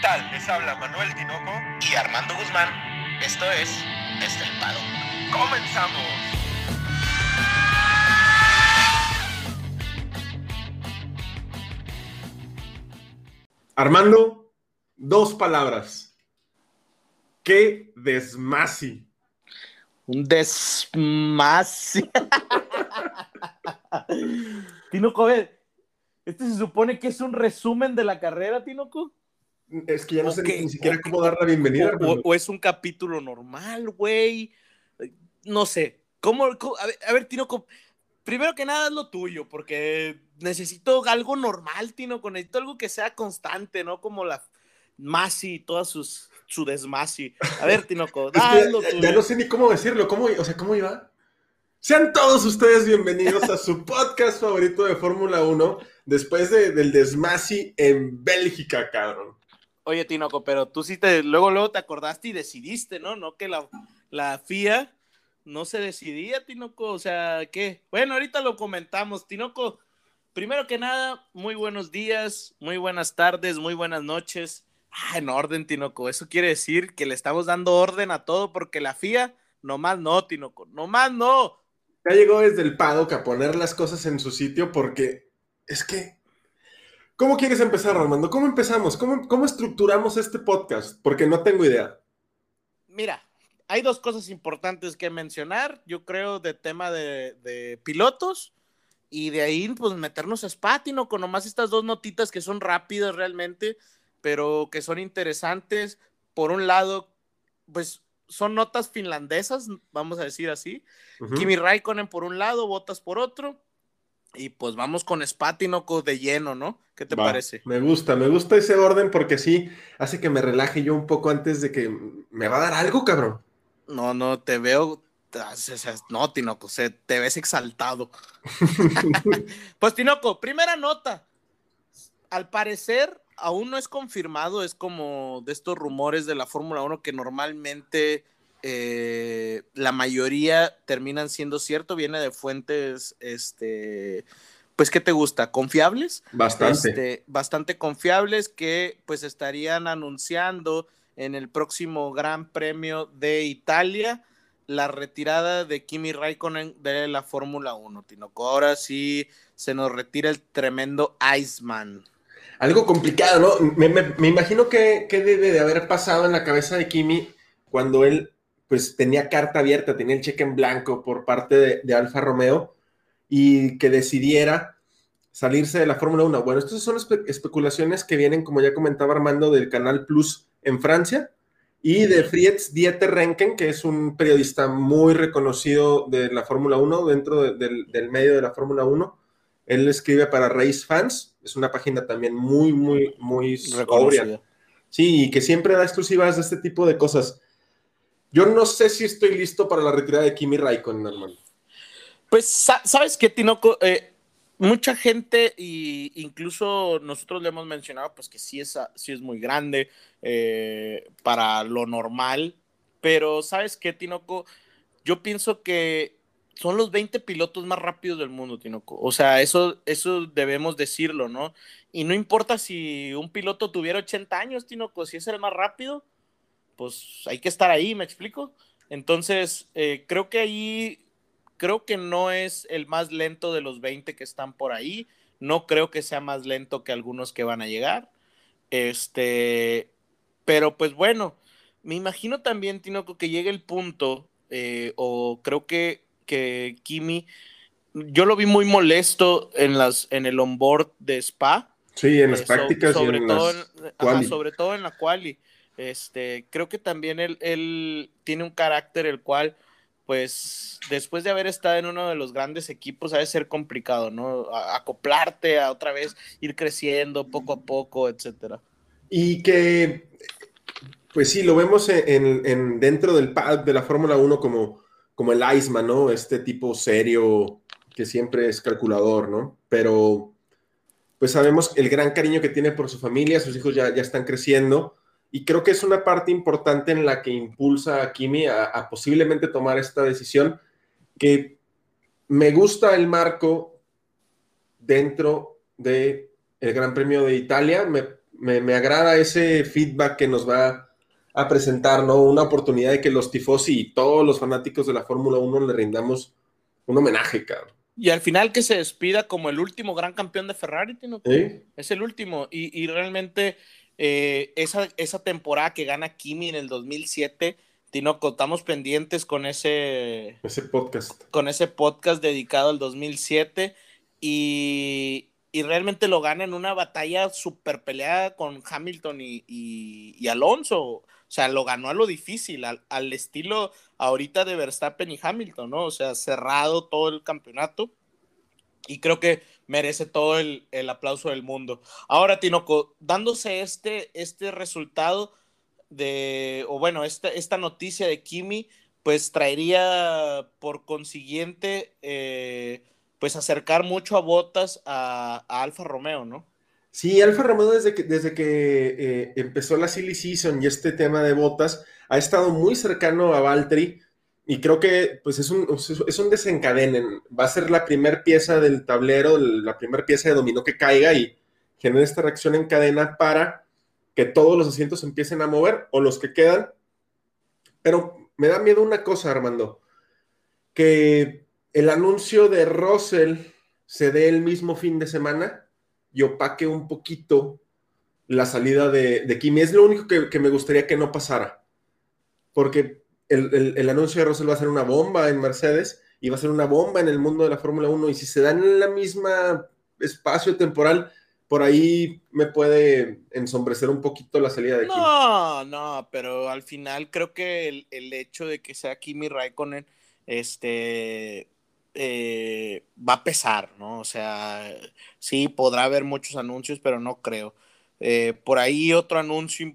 tal? Les habla Manuel Tinoco y Armando Guzmán. Esto es Estelpado. ¡Comenzamos! Armando, dos palabras. ¿Qué desmasi? Un desmasi. Tinoco, a ver, este se supone que es un resumen de la carrera, Tinoco. Es que ya no sé ni siquiera cómo dar la bienvenida. O, o, es un capítulo normal, güey. No sé. ¿Cómo, a, ver, a ver, Tinoco, primero que nada es lo tuyo, porque necesito algo normal, Tinoco. Necesito algo que sea constante, ¿no? Como la Masi y todas sus su desmasi. A ver, Tinoco, ya, ya, no sé ni cómo decirlo. ¿Cómo, o sea, ¿cómo iba? Sean todos ustedes bienvenidos a su podcast favorito de Fórmula 1 después de, del desmasi en Bélgica, cabrón. Oye, Tinoco, pero tú sí te, luego, luego te acordaste y decidiste, ¿no? No que la, la FIA no se decidía, Tinoco. O sea, ¿qué? Bueno, ahorita lo comentamos, Tinoco. Primero que nada, muy buenos días, muy buenas tardes, muy buenas noches. Ah, en orden, Tinoco. Eso quiere decir que le estamos dando orden a todo porque la FIA, nomás no, Tinoco, nomás no. Ya llegó desde el paddock a poner las cosas en su sitio porque es que ¿Cómo quieres empezar, Armando? ¿Cómo empezamos? ¿Cómo, ¿Cómo, estructuramos este podcast? Porque no tengo idea. Mira, hay dos cosas importantes que mencionar, yo creo, de tema de, de pilotos y de ahí, pues, meternos a Spatino con nomás estas dos notitas que son rápidas realmente, pero que son interesantes. Por un lado, pues, son notas finlandesas, vamos a decir así. Uh -huh. Kimi Raikkonen por un lado, Botas por otro y pues vamos con Spatinoco de lleno, ¿no? ¿Qué te Va, parece? Me gusta, me gusta ese orden porque sí hace que me relaje yo un poco antes de que me va a dar algo, cabrón. No, no, te veo. No, Tinoco, te ves exaltado. pues, Tinoco, primera nota. Al parecer, aún no es confirmado, es como de estos rumores de la Fórmula 1 que normalmente eh, la mayoría terminan siendo cierto, viene de fuentes, este, pues, ¿qué te gusta? ¿Confiables? Bastante. Este, bastante confiables que pues estarían anunciando en el próximo Gran Premio de Italia la retirada de Kimi Raikkonen de la Fórmula 1, Tinoco. Ahora sí se nos retira el tremendo Iceman. Algo complicado, ¿no? Me, me, me imagino que, que debe de haber pasado en la cabeza de Kimi cuando él pues tenía carta abierta, tenía el cheque en blanco por parte de, de Alfa Romeo y que decidiera salirse de la Fórmula 1. Bueno, estas son espe especulaciones que vienen, como ya comentaba Armando, del Canal Plus en Francia y de Fritz Dieter Renken, que es un periodista muy reconocido de la Fórmula 1 dentro de, del, del medio de la Fórmula 1. Él escribe para Race Fans, es una página también muy, muy, muy sobria. Sí, y que siempre da exclusivas de este tipo de cosas. Yo no sé si estoy listo para la retirada de Kimi Raikkonen, hermano. Pues, ¿sabes qué, Tinoco? Eh, mucha gente, y incluso nosotros le hemos mencionado, pues que sí es, sí es muy grande eh, para lo normal, pero ¿sabes qué, Tinoco? Yo pienso que son los 20 pilotos más rápidos del mundo, Tinoco. O sea, eso, eso debemos decirlo, ¿no? Y no importa si un piloto tuviera 80 años, Tinoco, si es el más rápido, pues hay que estar ahí, ¿me explico? Entonces, eh, creo que ahí, creo que no es el más lento de los 20 que están por ahí, no creo que sea más lento que algunos que van a llegar, este, pero pues bueno, me imagino también, Tinoco, que llegue el punto, eh, o creo que, que Kimi, yo lo vi muy molesto en, las, en el onboard de Spa. Sí, en las eh, prácticas so, sobre, y en todo las en, ajá, sobre todo en la quali. Este, creo que también él, tiene un carácter el cual, pues, después de haber estado en uno de los grandes equipos, ha de ser complicado, ¿no? Acoplarte a otra vez, ir creciendo poco a poco, etcétera. Y que, pues sí, lo vemos en dentro del pad de la Fórmula 1 como, como el Iceman, ¿no? Este tipo serio que siempre es calculador, ¿no? Pero, pues sabemos el gran cariño que tiene por su familia, sus hijos ya, ya están creciendo y creo que es una parte importante en la que impulsa a Kimi a, a, posiblemente tomar esta decisión, que me gusta el marco dentro del el Gran Premio de Italia, me, Me, me agrada ese feedback que nos va a presentar, ¿no? Una oportunidad de que los tifosi y todos los fanáticos de la Fórmula 1 le rindamos un homenaje, cabrón. Y al final que se despida como el último gran campeón de Ferrari, ¿no? ¿Sí? Es el último. Y, y realmente eh, esa, esa temporada que gana Kimi en el 2007, Tinoco, estamos pendientes con ese, Ese podcast. con ese podcast dedicado al 2007 y, y realmente lo gana en una batalla súper peleada con Hamilton y, y- y Alonso. O sea, lo ganó a lo difícil, al, al estilo ahorita de Verstappen y Hamilton, ¿no? O sea, cerrado todo el campeonato y creo que merece todo el, el aplauso del mundo. Ahora, Tinoco, dándose este, este resultado de, o bueno, esta, esta noticia de Kimi, pues traería por consiguiente, eh, pues acercar mucho a Botas a, Alfa Romeo, ¿no? Sí, Alfa Romeo desde que, desde que eh, empezó la Silly Season y este tema de botas ha estado muy cercano a Valtteri y creo que pues es un, es un desencadenen. Va a ser la primera pieza del tablero, la primera pieza de dominó que caiga y genera esta reacción en cadena para que todos los asientos empiecen a mover o los que quedan. Pero me da miedo una cosa, Armando, que el anuncio de Russell se dé el mismo fin de semana y opaque un poquito la salida de, de Kimi. Es lo único que, que, me gustaría que no pasara. Porque el, el, anuncio de Russell va a ser una bomba en Mercedes y va a ser una bomba en el mundo de la Fórmula 1. Y si se dan en la misma espacio temporal, por ahí me puede ensombrecer un poquito la salida de Kimi. No, no, pero al final creo que el, el hecho de que sea Kimi Raikkonen, este, eh, va a pesar, ¿no? O sea, sí, podrá haber muchos anuncios, pero no creo. Eh, por ahí otro anuncio,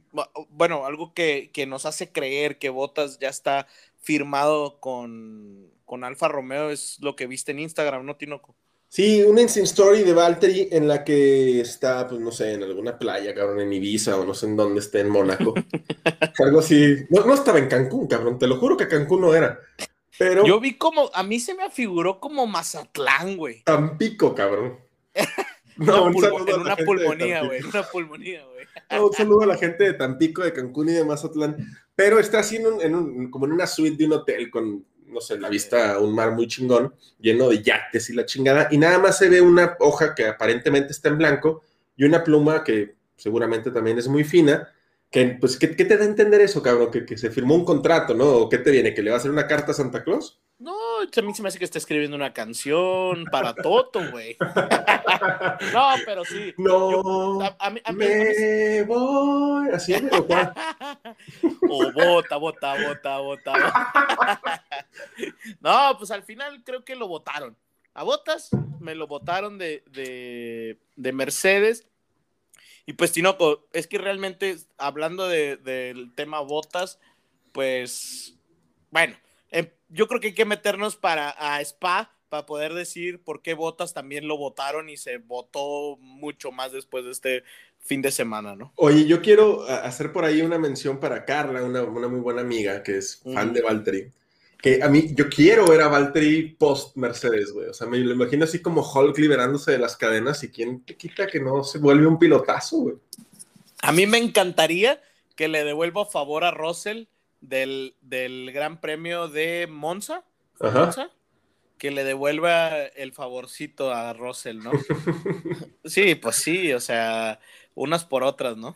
bueno, algo que, que, nos hace creer que Botas ya está firmado con, con Alfa Romeo es lo que viste en Instagram, ¿no, Tinoco? Sí, una Instant Story de Valtteri en la que está, pues no sé, en alguna playa, cabrón, en Ibiza o no sé en dónde esté, en Mónaco. Algo así. No, no estaba en Cancún, cabrón, te lo juro que Cancún no era. Pero. Yo vi como, a mí se me afiguró como Mazatlán, güey. Tampico, cabrón. No, un en una pulmonía, güey. Una pulmonía, güey. No, un saludo a la gente de Tampico, de Cancún y de Mazatlán. Pero está así en un, en un, como en una suite de un hotel con, no sé, la vista a un mar muy chingón, lleno de yates y la chingada. Y nada más se ve una hoja que aparentemente está en blanco y una pluma que seguramente también es muy fina. Que, pues, ¿qué, qué te da a entender eso, cabrón? Que, que, se firmó un contrato, ¿no? ¿O qué te viene? ¿Que le va a hacer una carta a Santa Claus? No, a mí se me hace que está escribiendo una canción para Toto, güey. no, pero sí. No, Yo, a, a mí, a mí, me voy. Así es, o oh, bota, bota, bota, bota. no, pues al final creo que lo votaron. A Botas me lo votaron de, de, de Mercedes. Y pues, Tinoco, es que realmente, hablando del de, tema botas, pues, bueno, eh, yo creo que hay que meternos para a Spa para poder decir por qué botas también lo votaron y se votó mucho más después de este fin de semana, ¿no? Oye, yo quiero hacer por ahí una mención para Carla, una, una muy buena amiga que es fan de Valtteri. Que a mí, yo quiero ver a Valtteri post Mercedes, güey. O sea, me lo imagino así como Hulk liberándose de las cadenas y quién te quita que no se vuelve un pilotazo, güey. A mí me encantaría que le devuelva favor a Russell del, del Gran Premio de Monza, Monza, que le devuelva el favorcito a Russell, ¿no? sí, pues sí, o sea, unas por otras, ¿no?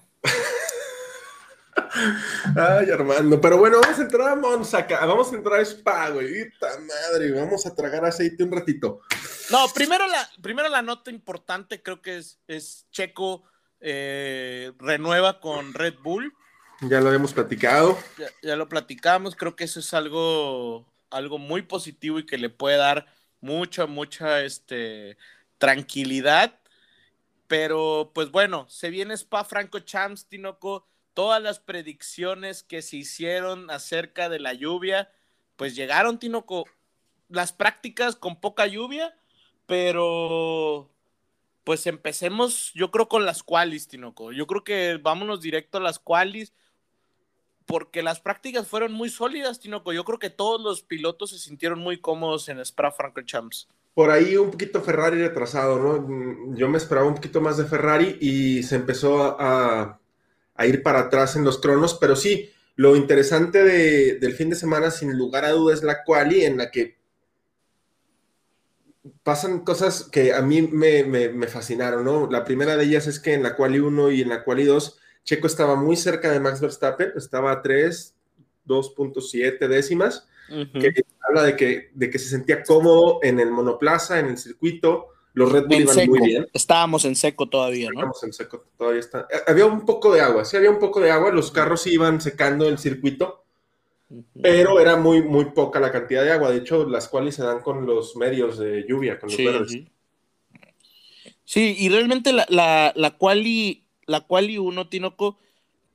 Ay, Armando, pero bueno, vamos a entrar a Monza, vamos a entrar a Spa, güey. madre, vamos a tragar aceite un ratito. No, primero la, primero la nota importante creo que es, es Checo eh, renueva con Red Bull. Ya lo habíamos platicado. Ya, lo platicamos, creo que eso es algo, algo muy positivo y que le puede dar mucha, mucha este, tranquilidad. Pero pues bueno, se viene Spa Franco Champs, Tinoco todas las predicciones que se hicieron acerca de la lluvia, pues llegaron, Tinoco, las prácticas con poca lluvia, pero pues empecemos, yo creo, con las qualis, Tinoco. Yo creo que vámonos directo a las qualis, porque las prácticas fueron muy sólidas, Tinoco. Yo creo que todos los pilotos se sintieron muy cómodos en Spa Francorchamps. por ahí un poquito Ferrari retrasado, ¿no? Yo me esperaba un poquito más de Ferrari y se empezó a, ir para atrás en los cronos, pero sí, lo interesante de, del fin de semana, sin lugar a dudas, es la quali en la que pasan cosas que a mí me, me, me, fascinaron, ¿no? La primera de ellas es que en la quali 1 y en la quali 2, Checo estaba muy cerca de Max Verstappen, estaba a 3, 2.7 décimas, uh -huh. que habla de que, de que se sentía cómodo en el monoplaza, en el circuito, los Red Bull en iban seco. muy bien. Estábamos en seco todavía, ¿no? Estábamos en seco, todavía está. Había un poco de agua, sí había un poco de agua, los carros iban secando el circuito, uh -huh. pero era muy, muy poca la cantidad de agua. De hecho, las cuales se dan con los medios de lluvia, con los sí, verdes. Sí. sí, y realmente la, la, la quali, la quali 1, Tinoco,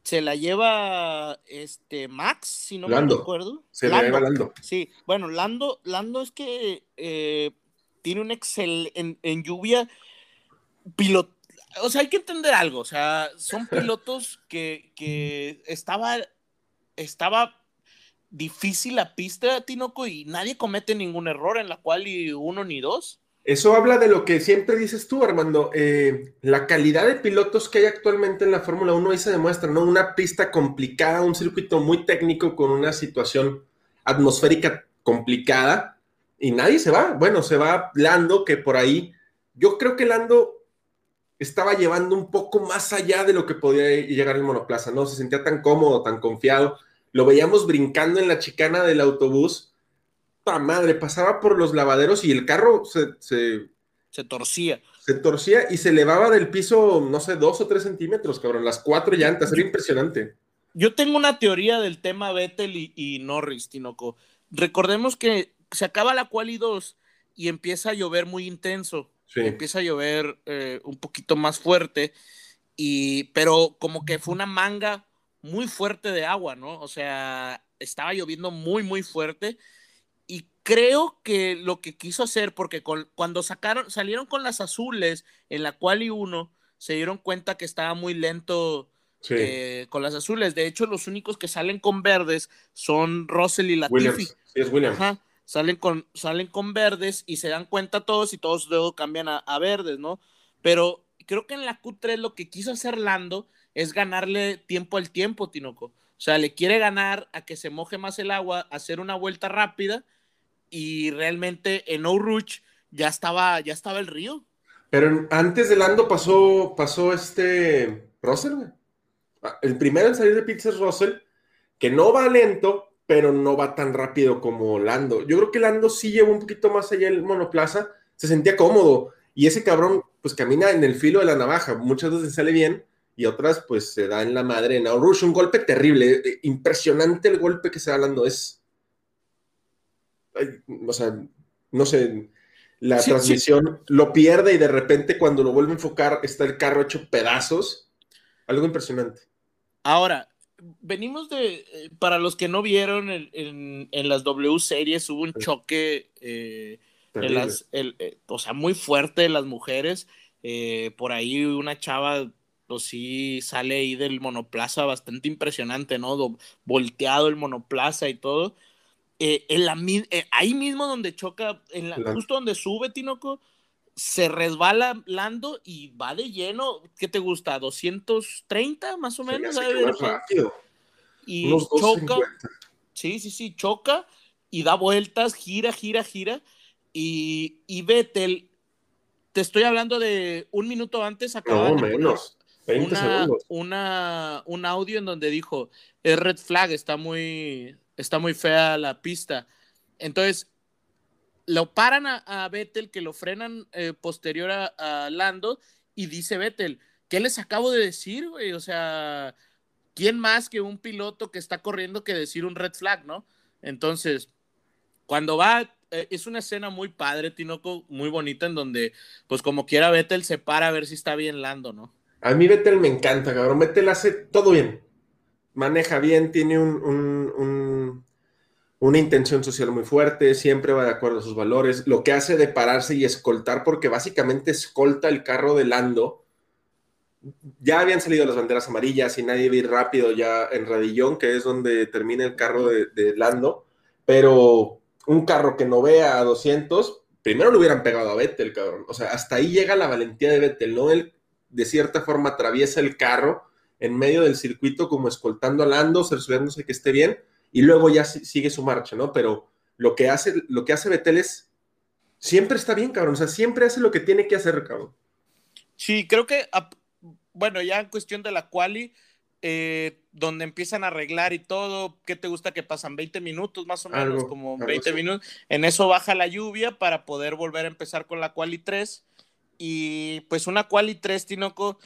se la lleva este Max, si no Lando. me acuerdo. Se la lleva Lando. Sí, bueno, Lando, Lando es que eh, tiene un excel en, en lluvia piloto. O sea, hay que entender algo. O sea, son pilotos que, que estaba, estaba difícil la pista, Tinoco, y nadie comete ningún error en la cual ni uno ni dos. Eso habla de lo que siempre dices tú, Armando. Eh, la calidad de pilotos que hay actualmente en la Fórmula 1 ahí se demuestra, ¿no? Una pista complicada, un circuito muy técnico con una situación atmosférica complicada y nadie se va. Bueno, se va Lando, que por ahí, yo creo que Lando estaba llevando un poco más allá de lo que podía llegar el monoplaza, ¿no? Se sentía tan cómodo, tan confiado. Lo veíamos brincando en la chicana del autobús ¡Pa madre! Pasaba por los lavaderos y el carro se, se, se, torcía. Se torcía y se elevaba del piso, no sé, dos o tres centímetros, cabrón. Las cuatro llantas, era impresionante. Yo tengo una teoría del tema Vettel y, y Norris, Tinoco. Recordemos que se acaba la quali 2 y empieza a llover muy intenso. Sí. Empieza a llover eh, un poquito más fuerte, y, pero como que fue una manga muy fuerte de agua, ¿no? O sea, estaba lloviendo muy, muy fuerte creo que lo que quiso hacer, porque con, cuando sacaron, salieron con las azules en la cual y uno, se dieron cuenta que estaba muy lento sí. eh, con las azules. De hecho, los únicos que salen con verdes son Russell y Latifi. Williams. Es Williams. Ajá. Salen con, salen con verdes y se dan cuenta todos y todos luego cambian a, a verdes, ¿no? Pero creo que en la Q3 lo que quiso hacer Lando es ganarle tiempo al tiempo, Tinoco. O sea, le quiere ganar a que se moje más el agua, hacer una vuelta rápida y realmente en Rouge ya estaba, ya estaba el río. Pero antes de Lando pasó, pasó este Russell, güey. El primero en salir de pits es Russell, que no va lento, pero no va tan rápido como Lando. Yo creo que Lando sí llevó un poquito más allá el monoplaza, se sentía cómodo, y ese cabrón pues camina en el filo de la navaja, muchas veces sale bien, y otras pues se da en la madre en Rouge, un golpe terrible, impresionante el golpe que se da Lando, es o sea, no sé, la sí, transmisión sí. lo pierde y de repente cuando lo vuelve a enfocar está el carro hecho pedazos. Algo impresionante. Ahora, venimos de, eh, para los que no vieron en, en, en las W series, hubo un choque, eh, en las, el, eh, o sea, muy fuerte de las mujeres. Eh, por ahí una chava, pues sí, sale ahí del monoplaza bastante impresionante, ¿no? Do, volteado el monoplaza y todo. Eh, en la, eh, ahí mismo donde choca, en la, la... justo donde sube Tinoco, se resbala Lando y va de lleno, ¿qué te gusta? ¿230 más o menos? Y Unos choca, sí, sí, sí, choca y da vueltas, gira, gira, gira. Y, y Vettel, te estoy hablando de un minuto antes, acaba no, menos. 20 una, segundos. Una, un audio en donde dijo, es red flag, está muy, está muy fea la pista. Entonces, lo paran a, a Vettel, que lo frenan eh, posterior a, Lando, y dice Vettel, ¿qué les acabo de decir, güey? O sea, ¿quién más que un piloto que está corriendo que decir un red flag, no? Entonces, cuando va, eh, es una escena muy padre, Tinoco, muy bonita, en donde, pues como quiera, Vettel se para a ver si está bien Lando, ¿no? A mí Vettel me encanta, cabrón. Vettel hace todo bien. Maneja bien, tiene un, un, un una intención social muy fuerte, siempre va de acuerdo a sus valores, lo que hace de pararse y escoltar, porque básicamente escolta el carro de Lando. Ya habían salido las banderas amarillas y nadie vi rápido ya en Radillón, que es donde termina el carro de, de, Lando, pero un carro que no vea a 200, primero le hubieran pegado a Vettel, cabrón. O sea, hasta ahí llega la valentía de Vettel, ¿no? Él de cierta forma atraviesa el carro en medio del circuito como escoltando a Lando, cerciorándose que esté bien, y luego ya sigue su marcha, ¿no? Pero lo que hace, lo que hace Vettel es, siempre está bien, cabrón, o sea, siempre hace lo que tiene que hacer, cabrón. Sí, creo que, bueno, ya en cuestión de la quali, eh, donde empiezan a arreglar y todo, ¿qué te gusta que pasan? 20 minutos más o menos, como 20 minutos. En eso baja la lluvia para poder volver a empezar con la quali 3. Y pues una quali 3, Tinoco,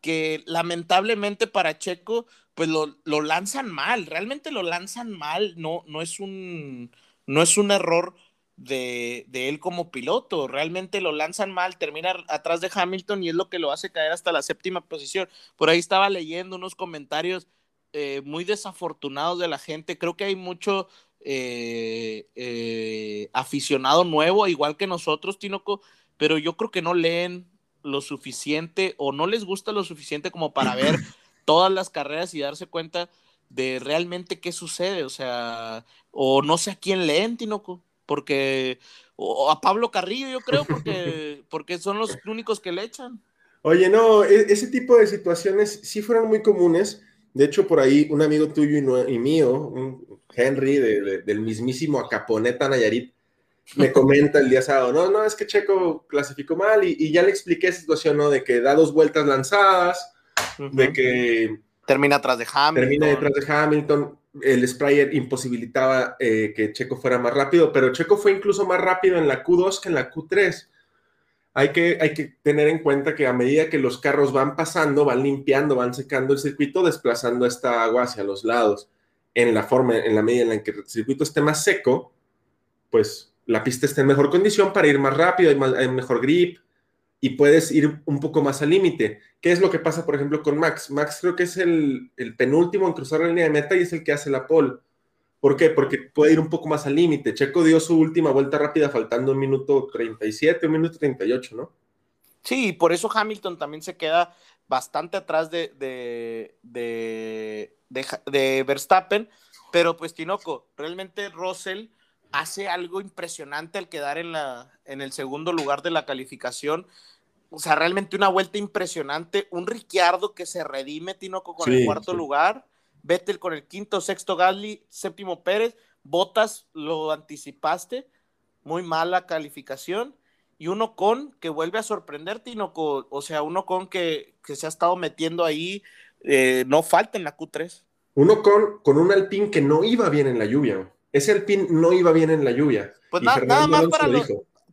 que lamentablemente para Checo, pues lo, lo, lanzan mal, realmente lo lanzan mal, no, no, es, un, no es un error de, de, él como piloto, realmente lo lanzan mal, termina atrás de Hamilton y es lo que lo hace caer hasta la séptima posición. Por ahí estaba leyendo unos comentarios eh, muy desafortunados de la gente, creo que hay mucho eh, eh, aficionado nuevo, igual que nosotros, Tinoco, pero yo creo que no leen lo suficiente o no les gusta lo suficiente como para ver todas las carreras y darse cuenta de realmente qué sucede, o sea, o no sé a quién leen, Tinoco, porque, o a Pablo Carrillo, yo creo, porque, porque son los únicos que le echan. Oye, no, e, ese tipo de situaciones sí fueron muy comunes. De hecho, por ahí un amigo tuyo y, mío, Henry, del mismísimo Acaponeta Nayarit, me comenta el día sábado, no, no, es que Checo clasificó mal y, ya le expliqué esa situación, ¿no? De que da dos vueltas lanzadas, de que... Termina atrás de Hamilton. Termina detrás de Hamilton. El sprayer imposibilitaba eh, que Checo fuera más rápido, pero Checo fue incluso más rápido en la Q2 que en la Q3. Hay que, hay que tener en cuenta que a medida que los carros van pasando, van limpiando, van secando el circuito, desplazando esta agua hacia los lados. En la forma, en la medida en la que el circuito esté más seco, pues la pista está en mejor condición para ir más rápido, hay, mejor grip y puedes ir un poco más al límite. ¿Qué es lo que pasa, por ejemplo, con Max? Max creo que es el, penúltimo en cruzar la línea de meta y es el que hace la pole. ¿Por qué? Porque puede ir un poco más al límite. Checo dio su última vuelta rápida faltando un minuto 37, un minuto 38, ¿no? Sí, por eso Hamilton también se queda bastante atrás de, de, de, de Verstappen, pero pues Tinoco, realmente Russell hace algo impresionante al quedar en, la, en el segundo lugar de la calificación. O sea, realmente una vuelta impresionante. Un Ricciardo que se redime, Tinoco, con el cuarto lugar. Vettel con el quinto, sexto Gasly, séptimo Pérez. Botas, lo anticipaste. Muy mala calificación. Y uno con que vuelve a sorprender, Tinoco. O sea, uno con que, que se ha estado metiendo ahí. Eh, no falta en la Q3. Uno con, con un Alpine que no iba bien en la lluvia ese Alpine no iba bien en la lluvia. Pues nada más para lo,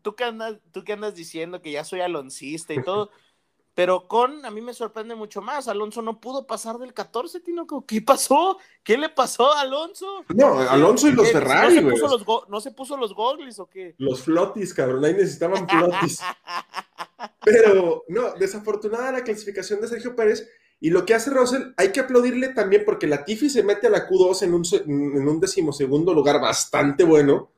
tú que andas, tú que andas diciendo que ya soy aloncista y todo, pero con a mí me sorprende mucho más. Alonso no pudo pasar del 14, Tino. ¿Qué pasó? ¿Qué le pasó a Alonso? No, Alonso y los Ferrari, ¿no se, puso los ¿No se puso los gogles o qué? Los flotis, cabrón, ahí necesitaban flotis. pero no, desafortunada la clasificación de Sergio Pérez y lo que hace Russell, hay que aplaudirle también porque la Tiffy se mete a la Q2 en un, en un decimosegundo lugar bastante bueno.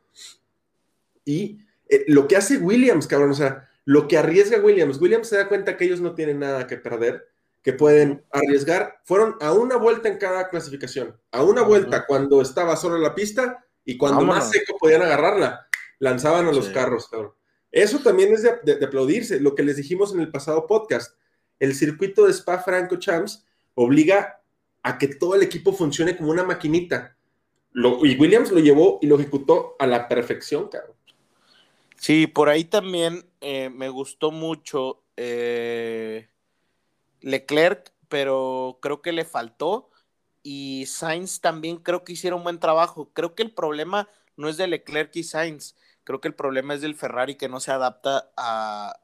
Y eh, lo que hace Williams, cabrón, o sea, lo que arriesga Williams, Williams se da cuenta que ellos no tienen nada que perder, que pueden arriesgar. Fueron a una vuelta en cada clasificación, a una vuelta cuando estaba solo la pista y cuando más seco podían agarrarla, lanzaban a los carros, cabrón. Eso también es de aplaudirse, lo que les dijimos en el pasado podcast el circuito de Spa Franco Champs obliga a que todo el equipo funcione como una maquinita. y Williams lo llevó y lo ejecutó a la perfección, cabrón. Sí, por ahí también eh, me gustó mucho eh, Leclerc, pero creo que le faltó. Y Sainz también creo que hicieron un buen trabajo. Creo que el problema no es de Leclerc y Sainz. Creo que el problema es del Ferrari que no se adapta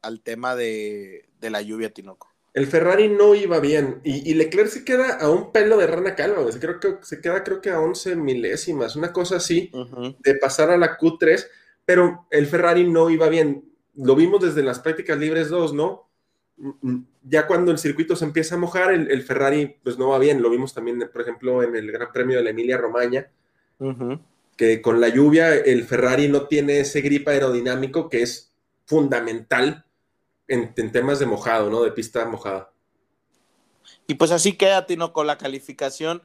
al tema de, de la lluvia, Tinoco el Ferrari no iba bien y, Leclerc se queda a un pelo de rana calva, creo que se queda creo que a 11 milésimas, una cosa así, de pasar a la Q3, pero el Ferrari no iba bien. Lo vimos desde las prácticas libres 2, ¿no? Mm, mm, ya cuando el circuito se empieza a mojar, el, Ferrari pues no va bien. Lo vimos también, por ejemplo, en el Gran Premio de la Emilia Romagna, que con la lluvia el Ferrari no tiene ese grip aerodinámico que es fundamental en, temas de mojado, ¿no? De pista mojada. Y pues así queda, Tino, con la calificación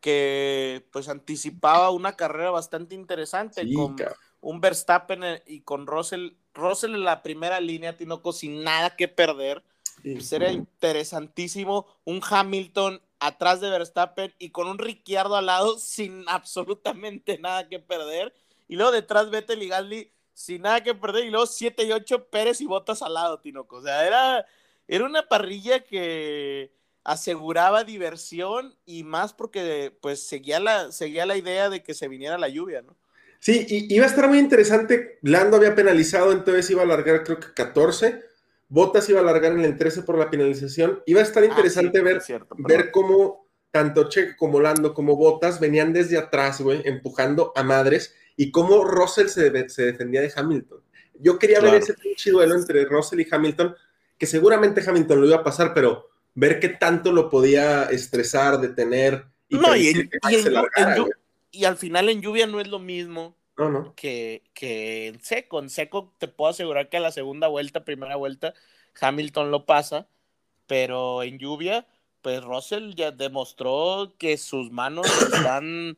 que pues anticipaba una carrera bastante interesante, con un Verstappen eh, y con Russell, Russell en la primera línea, Tinoco, sin nada que perder. Pues era interesantísimo. Un Hamilton atrás de Verstappen y con un Ricciardo al lado sin absolutamente nada que perder. Y luego detrás Vettel y Gasly sin nada que perder. Y luego 7 y 8 Pérez y Botas al lado, Tinoco. O sea, era, era una parrilla que aseguraba diversión y más porque pues seguía la, seguía la idea de que se viniera la lluvia, ¿no? Sí, y iba a estar muy interesante. Lando había penalizado, entonces iba a alargar creo que 14. Botas iba a alargar en el 13 por la penalización. Iba a estar Ah, interesante sí, ver, es cierto, ver cómo tanto Checo como Lando como Botas venían desde atrás, güey, empujando a madres y cómo Russell se, se defendía de Hamilton. Yo quería ver ese pinche duelo entre Russell y Hamilton, que seguramente Hamilton lo iba a pasar, pero ver qué tanto lo podía estresar, detener y No, en- en largara, en y al final en lluvia no es lo mismo No, no. que, que en seco. En seco te puedo asegurar que a la segunda vuelta, primera vuelta, Hamilton lo pasa, pero en lluvia, pues Russell ya demostró que sus manos están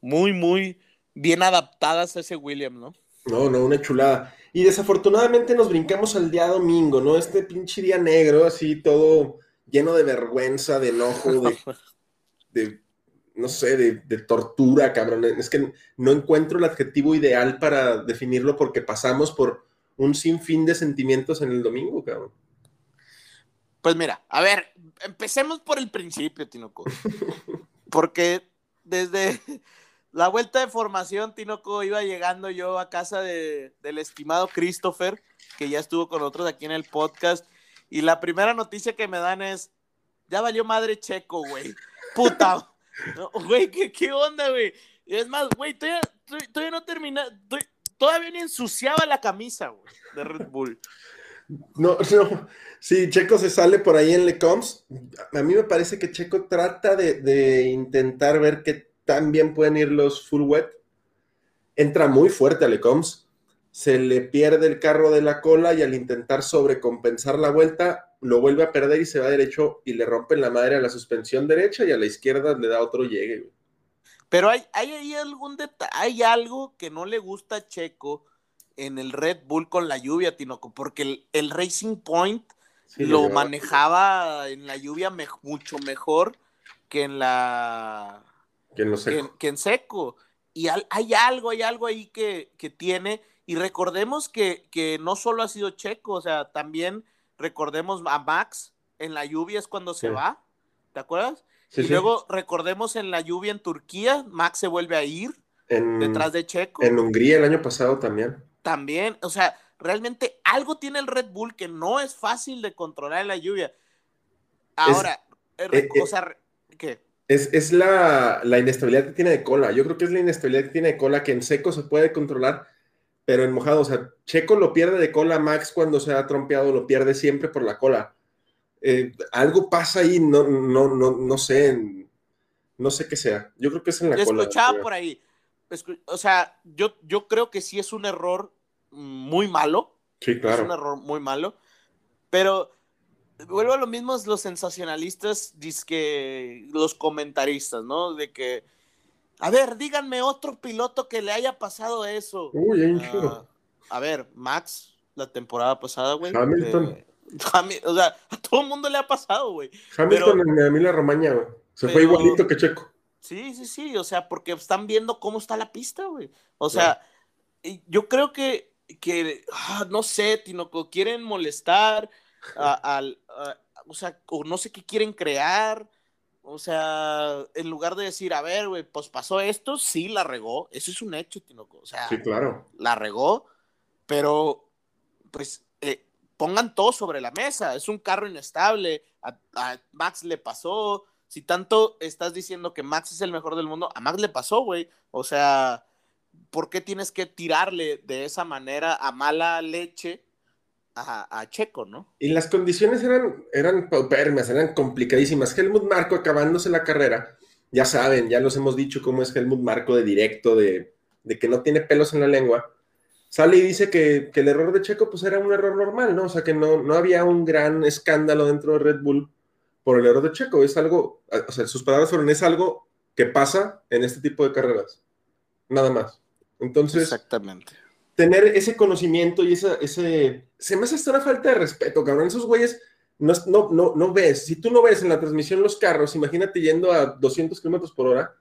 muy, muy bien adaptadas a ese Williams, ¿no? No, no, una chulada. Y desafortunadamente nos brincamos al día domingo, ¿no? Este pinche día negro, así todo lleno de vergüenza, de enojo, de, de, no sé, de, de tortura, cabrón. Es que no encuentro el adjetivo ideal para definirlo porque pasamos por un sinfín de sentimientos en el domingo, cabrón. Pues mira, a ver, empecemos por el principio, Tinoco. Porque desde la vuelta de formación, Tinoco, iba llegando yo a casa de- del estimado Christopher, que ya estuvo con nosotros aquí en el podcast, y la primera noticia que me dan es, ya valió madre Checo, güey. Puta. Güey, ¿qué, ¿qué onda, güey? Es más, güey, todavía, todavía- no termina, todavía, ni ensuciaba la camisa, güey, de Red Bull. No, no. Sí, Checo se sale por ahí en Lecoms. A mí me parece que Checo trata de, de intentar ver qué tan bien pueden ir los full wet. Entra muy fuerte a Lecoms. Se le pierde el carro de la cola y al intentar sobrecompensar la vuelta, lo vuelve a perder y se va derecho y le rompen la madre a la suspensión derecha y a la izquierda le da otro llegue. Pero hay, hay algún detalle, hay algo que no le gusta a Checo en el Red Bull con la lluvia, Tinoco, porque el, el Racing Point Sí, lo manejaba en la lluvia me- mucho mejor que en la que en- que en seco. Y al- hay algo, hay algo ahí que, que tiene. Y recordemos que, que no solo ha sido Checo, o sea, también recordemos a Max en la lluvia es cuando se Sí. va, ¿te acuerdas? Sí, y sí. luego recordemos en la lluvia en Turquía, Max se vuelve a ir en, detrás de Checo. en Hungría el año pasado también. También, o sea, realmente algo tiene el Red Bull que no es fácil de controlar en la lluvia. Ahora, eh, eh, o sea, ¿qué? Es, es la, la inestabilidad que tiene de cola. Yo creo que es la inestabilidad que tiene de cola que en seco se puede controlar, pero en mojado, o sea, Checo lo pierde de cola, Max cuando se ha trompeado lo pierde siempre por la cola. Eh, algo pasa ahí, no, no, no, no sé, no sé qué sea. Yo creo que es en la Yo cola. escuchaba por ahí. O sea, yo, yo creo que sí es un error muy malo. Sí, Es un claro. error muy malo. Pero vuelvo a lo mismo los sensacionalistas, que los comentaristas, ¿no? De que, a ver, díganme otro piloto que le haya pasado eso. Uy, chingo. a ver, Max, la temporada pasada, güey. Hamilton. eh, o sea, a todo el mundo le ha pasado, güey. Hamilton en Emilia Romagna, güey. Se fue igualito que Checo. Sí, sí, sí, o sea, porque están viendo cómo está la pista, güey. O sea, yo creo que, que ah, no sé, Tinoco, quieren molestar a- al, a- o sea, o no sé qué quieren crear. O sea, en lugar de decir, a ver, güey, pues pasó esto, sí la regó. Eso es un hecho, Tinoco. O sea, Sí, claro. la regó, pero pues eh, pongan todo sobre la mesa. Es un carro inestable. A, a Max le pasó. Si tanto estás diciendo que Max es el mejor del mundo, a Max le pasó, güey. O sea, ¿por qué tienes que tirarle de esa manera a mala leche a, a Checo, no? Y las condiciones eran, eran paupérrimas, eran complicadísimas. Helmut Marco acabándose la carrera, ya saben, ya los hemos dicho cómo es Helmut Marco de directo, de, de que no tiene pelos en la lengua. Sale y dice que, que el error de Checo pues era un error normal, ¿no? O sea, que no, no había un gran escándalo dentro de Red Bull por el error de Checo. Es algo, o sea, sus palabras fueron, es algo que pasa en este tipo de carreras. Nada más. Entonces, Exactamente. Tener ese conocimiento y esa, ese... Se me hace hasta una falta de respeto, cabrón. Esos güeyes no, no, no, no ves. Si tú no ves en la transmisión los carros, imagínate yendo a 200 kilómetros por hora.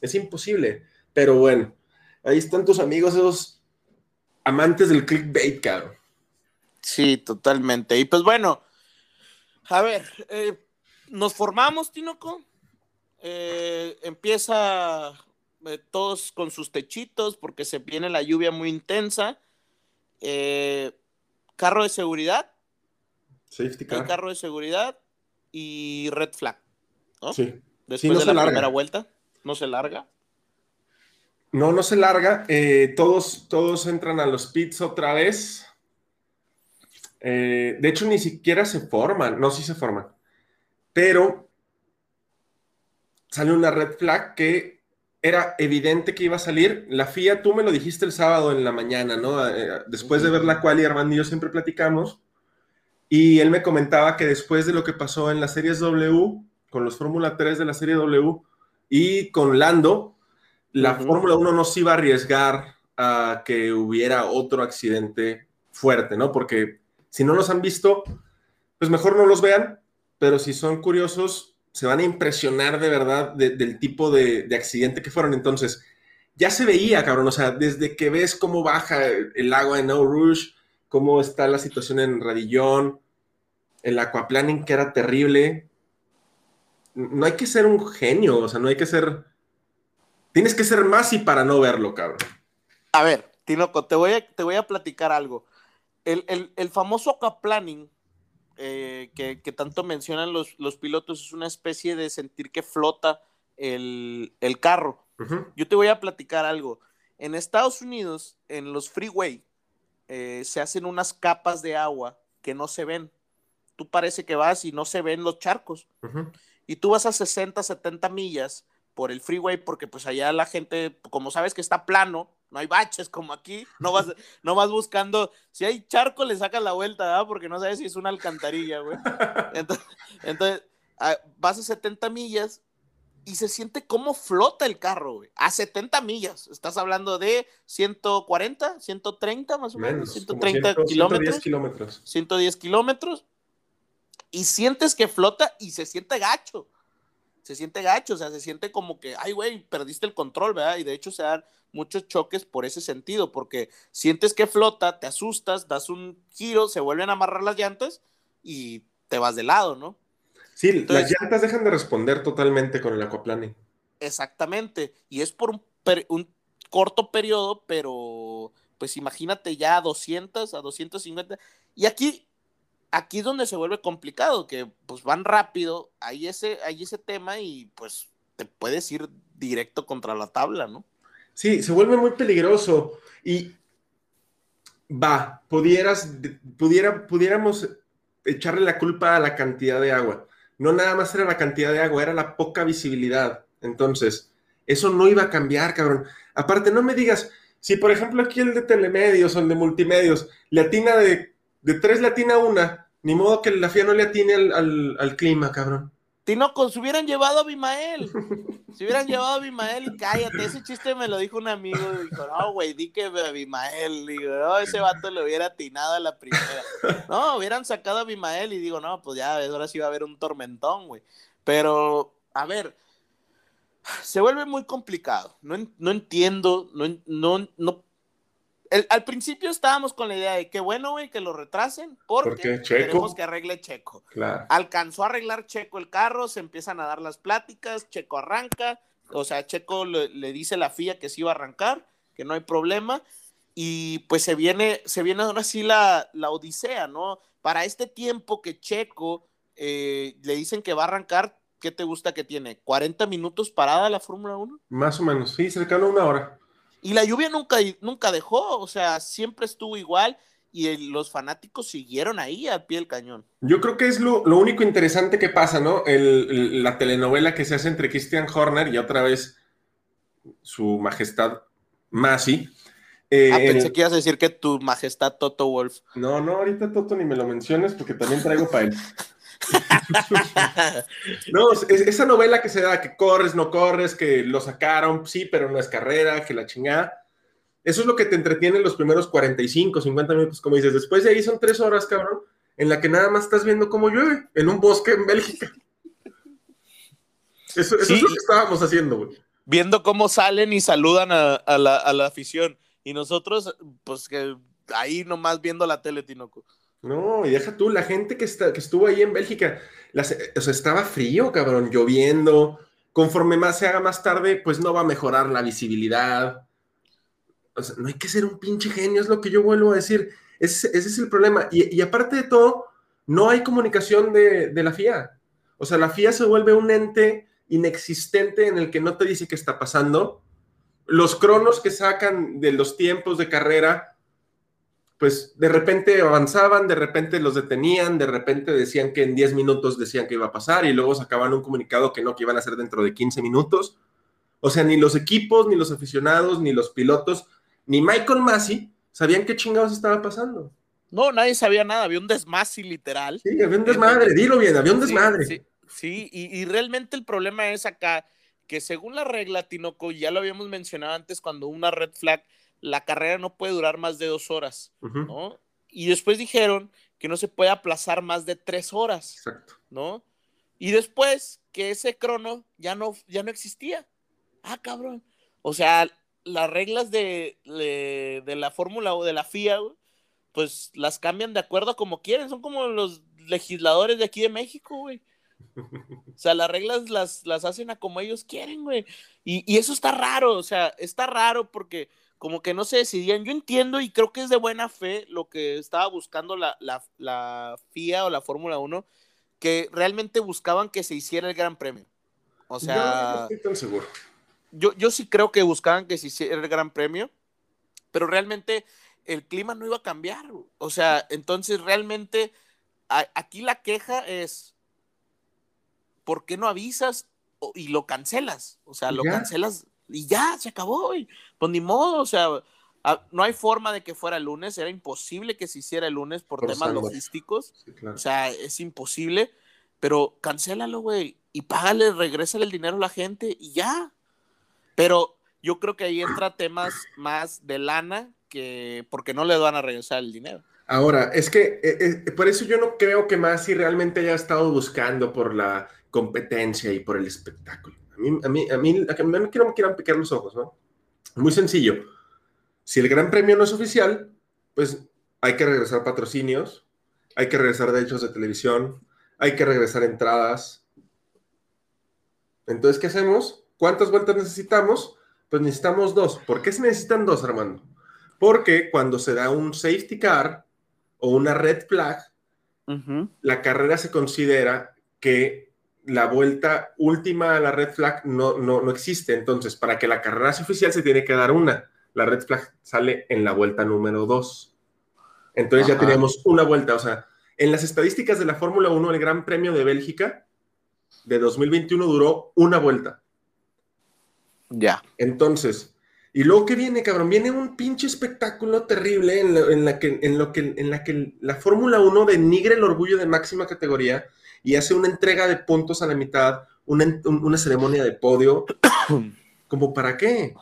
Es imposible. Pero bueno, ahí están tus amigos, esos amantes del clickbait, cabrón. Sí, totalmente. Y pues bueno, a ver, eh, nos formamos, Tinoco. Eh, empieza eh, todos con sus techitos porque se viene la lluvia muy intensa. carro de seguridad. Safety car. carro de seguridad y red flag. ¿no? Sí. Después de la primera vuelta, no se larga. No, no se larga. todos, todos entran a los pits otra vez. de hecho, ni siquiera se forman. No, sí se forman pero sale una red flag que era evidente que iba a salir. La FIA, tú me lo dijiste el sábado en la mañana, ¿no? Eh, después de ver la cual y Armando y yo siempre platicamos. Y él me comentaba que después de lo que pasó en las series W, con los Fórmula 3 de la serie W y con Lando, la Fórmula 1 no se iba a arriesgar a que hubiera otro accidente fuerte, ¿no? Porque si no los han visto, pues mejor no los vean pero si son curiosos, se van a impresionar de verdad del tipo de, accidente que fueron. Entonces, ya se veía, cabrón, o sea, desde que ves cómo baja el agua en No Rouge, cómo está la situación en Radillón, el aquaplaning que era terrible. No hay que ser un genio, o sea, no hay que ser... Tienes que ser más y para no verlo, cabrón. A ver, Tinoco, te voy a, te voy a platicar algo. El, el, el famoso aquaplaning eh, que, tanto mencionan los, los, pilotos es una especie de sentir que flota el, carro. Yo te voy a platicar algo. En Estados Unidos, en los freeway, eh, se hacen unas capas de agua que no se ven. Tú parece que vas y no se ven los charcos. Y tú vas a 60, 70 millas por el freeway porque pues allá la gente, como sabes que está plano, no hay baches como aquí, no vas, no vas buscando, si hay charco le sacas la vuelta, porque no sabes si es una alcantarilla, güey. Entonces, ah, vas a 70 millas y se siente cómo flota el carro, güey. A 70 millas, estás hablando de 140, 130 más o menos, 130 kilómetros. 110 kilómetros. 110 kilómetros. Y sientes que flota y se siente gacho se siente gacho, o sea, se siente como que, ay, güey, perdiste el control, ¿verdad? Y de hecho se dan muchos choques por ese sentido, porque sientes que flota, te asustas, das un giro, se vuelven a amarrar las llantas y te vas de lado, ¿no? Sí, las llantas dejan de responder totalmente con el aquaplaning. Exactamente, y es por un, un corto periodo, pero pues imagínate ya a 200, a 250, y aquí aquí es donde se vuelve complicado, que pues van rápido, hay ese, hay ese tema y pues te puedes ir directo contra la tabla, ¿no? Sí, se vuelve muy peligroso y va, pudieras, pudiera, pudiéramos echarle la culpa a la cantidad de agua. No nada más era la cantidad de agua, era la poca visibilidad. Entonces, eso no iba a cambiar, cabrón. Aparte, no me digas, si por ejemplo aquí el de telemedios o el de multimedios, le atina de, de tres, le atina una, ni modo que la FIA no le atine al, clima, cabrón. Tinoco, se hubieran llevado a Abimael. Se hubieran llevado a Abimael cállate. Ese chiste me lo dijo un amigo. Dijo, no, güey, di que Abimael. Digo, no, ese vato le hubiera atinado a la primera. No, hubieran sacado a Abimael y digo, no, pues ya, ahora sí va a haber un tormentón, güey. Pero, a ver, se vuelve muy complicado. No, no entiendo, no, no, no al principio estábamos con la idea de que bueno, güey, que lo retrasen porque, queremos que arregle Checo. Alcanzó a arreglar Checo el carro, se empiezan a dar las pláticas, Checo arranca, o sea, Checo le, dice a la FIA que sí iba a arrancar, que no hay problema, y pues se viene, se viene ahora sí la, la odisea, ¿no? Para este tiempo que Checo eh, le dicen que va a arrancar, ¿qué te gusta que tiene? ¿40 minutos parada la Fórmula 1? Más o menos, sí, cercano a una hora. Y la lluvia nunca, nunca dejó, o sea, siempre estuvo igual y los fanáticos siguieron ahí al pie del cañón. Yo creo que es lo, único interesante que pasa, ¿no? El, la telenovela que se hace entre Christian Horner y otra vez su majestad Masi. Eh, ah, pensé que ibas a decir que tu majestad Toto Wolf. No, no, ahorita Toto ni me lo menciones porque también traigo para él. no, esa novela que se da, que corres, no corres, que lo sacaron, sí, pero no es carrera, que la chingada. Eso es lo que te entretiene los primeros 45, 50 minutos, como dices. Después de ahí son tres horas, cabrón, en la que nada más estás viendo cómo llueve en un bosque en Bélgica. Eso, eso Sí. es lo que estábamos haciendo, güey. Viendo cómo salen y saludan a, a la, a la afición. Y nosotros, pues que ahí nomás viendo la tele, Tinoco. No, y deja tú, la gente que, está, que estuvo ahí en Bélgica, las- o sea, estaba frío, cabrón, lloviendo. Conforme más se haga más tarde, pues no va a mejorar la visibilidad. O sea, no hay que ser un pinche genio, es lo que yo vuelvo a decir. Ese, ese es el problema. Y, y aparte de todo, no hay comunicación de, de la FIA. O sea, la FIA se vuelve un ente inexistente en el que no te dice qué está pasando. Los cronos que sacan de los tiempos de carrera, pues de repente avanzaban, de repente los detenían, de repente decían que en 10 minutos decían que iba a pasar y luego sacaban un comunicado que no, que iban a hacer dentro de 15 minutos. O sea, ni los equipos, ni los aficionados, ni los pilotos, ni Michael Massey sabían qué chingados estaba pasando. No, nadie sabía nada, había un desmasi literal. Sí, había un desmadre, dilo bien, había un Sí, desmadre. Sí, sí, y, y realmente el problema es acá que según la regla, Tinoco, ya lo habíamos mencionado antes, cuando una red flag, la carrera no puede durar más de dos horas, ¿no? Y después dijeron que no se puede aplazar más de tres horas, Exacto. ¿no? Y después que ese crono ya no, ya no existía. Ah, cabrón. O sea, las reglas de, de, de la fórmula o de la FIA, pues las cambian de acuerdo a como quieren. Son como los legisladores de aquí de México, güey. O sea, las reglas las, las hacen a como ellos quieren, güey. Y, y eso está raro, o sea, está raro porque como que no se decidían. Yo entiendo y creo que es de buena fe lo que estaba buscando la, la, la FIA o la Fórmula 1, que realmente buscaban que se hiciera el Gran Premio. O Yo sea, no estoy tan seguro. yo, yo sí creo que buscaban que se hiciera el Gran Premio, pero realmente el clima no iba a cambiar. O sea, entonces realmente a- aquí la queja es, ¿por qué no avisas y lo cancelas? O sea, lo ya. cancelas y ya, se acabó. Pues ni modo, o sea, a- no hay forma de que fuera el lunes, era imposible que se hiciera el lunes por, Por temas logísticos. Sí, claro. O sea, es imposible, pero cancélalo, güey, y págale, regrésale el dinero a la gente y ya. Pero yo creo que ahí entra temas más de lana que porque no le van a regresar el dinero. Ahora, es que eh, eh, por eso yo no creo que Masi realmente haya estado buscando por la competencia y por el espectáculo. A mí, a mí, a mí, a mí que no me quieran picar los ojos, ¿no? Muy sencillo. Si el Gran Premio no es oficial, pues hay que regresar patrocinios, hay que regresar derechos de televisión, hay que regresar entradas. Entonces, ¿qué hacemos? ¿Cuántas vueltas necesitamos? Pues necesitamos dos. ¿Por qué se necesitan dos, Armando? Porque cuando se da un safety car o una red flag, la carrera se considera que la vuelta última a la red flag no, no, no existe. Entonces, para que la carrera sea oficial se tiene que dar una. La red flag sale en la vuelta número dos. Entonces ya Ajá. teníamos una vuelta. O sea, en las estadísticas de la Fórmula 1, el Gran Premio de Bélgica de 2021 duró una vuelta. Ya. Entonces, y luego que viene, cabrón, viene un pinche espectáculo terrible en, la- en la, que, en, lo que, en la que la Fórmula 1 denigre el orgullo de máxima categoría y hace una entrega de puntos a la mitad, una, una ceremonia de podio. ¿Como para qué?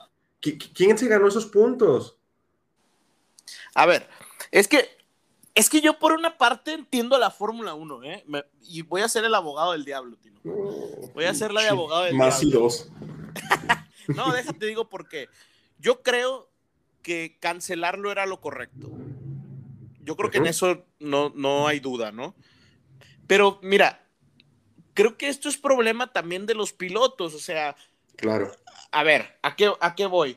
¿Qui- qui- ¿Quién se ganó esos puntos? A ver, es que es que yo por una parte entiendo la Fórmula 1, ¿eh? Me- y voy a ser el abogado del diablo, Tino. Voy a ser la de abogado del Más y diablo. dos. No, déjate digo por qué. Yo creo que cancelarlo era lo correcto. Yo creo que en eso no, no hay duda, ¿no? Pero mira, creo que esto es problema también de los pilotos. O sea, Claro. a ver, ¿a qué, a qué voy?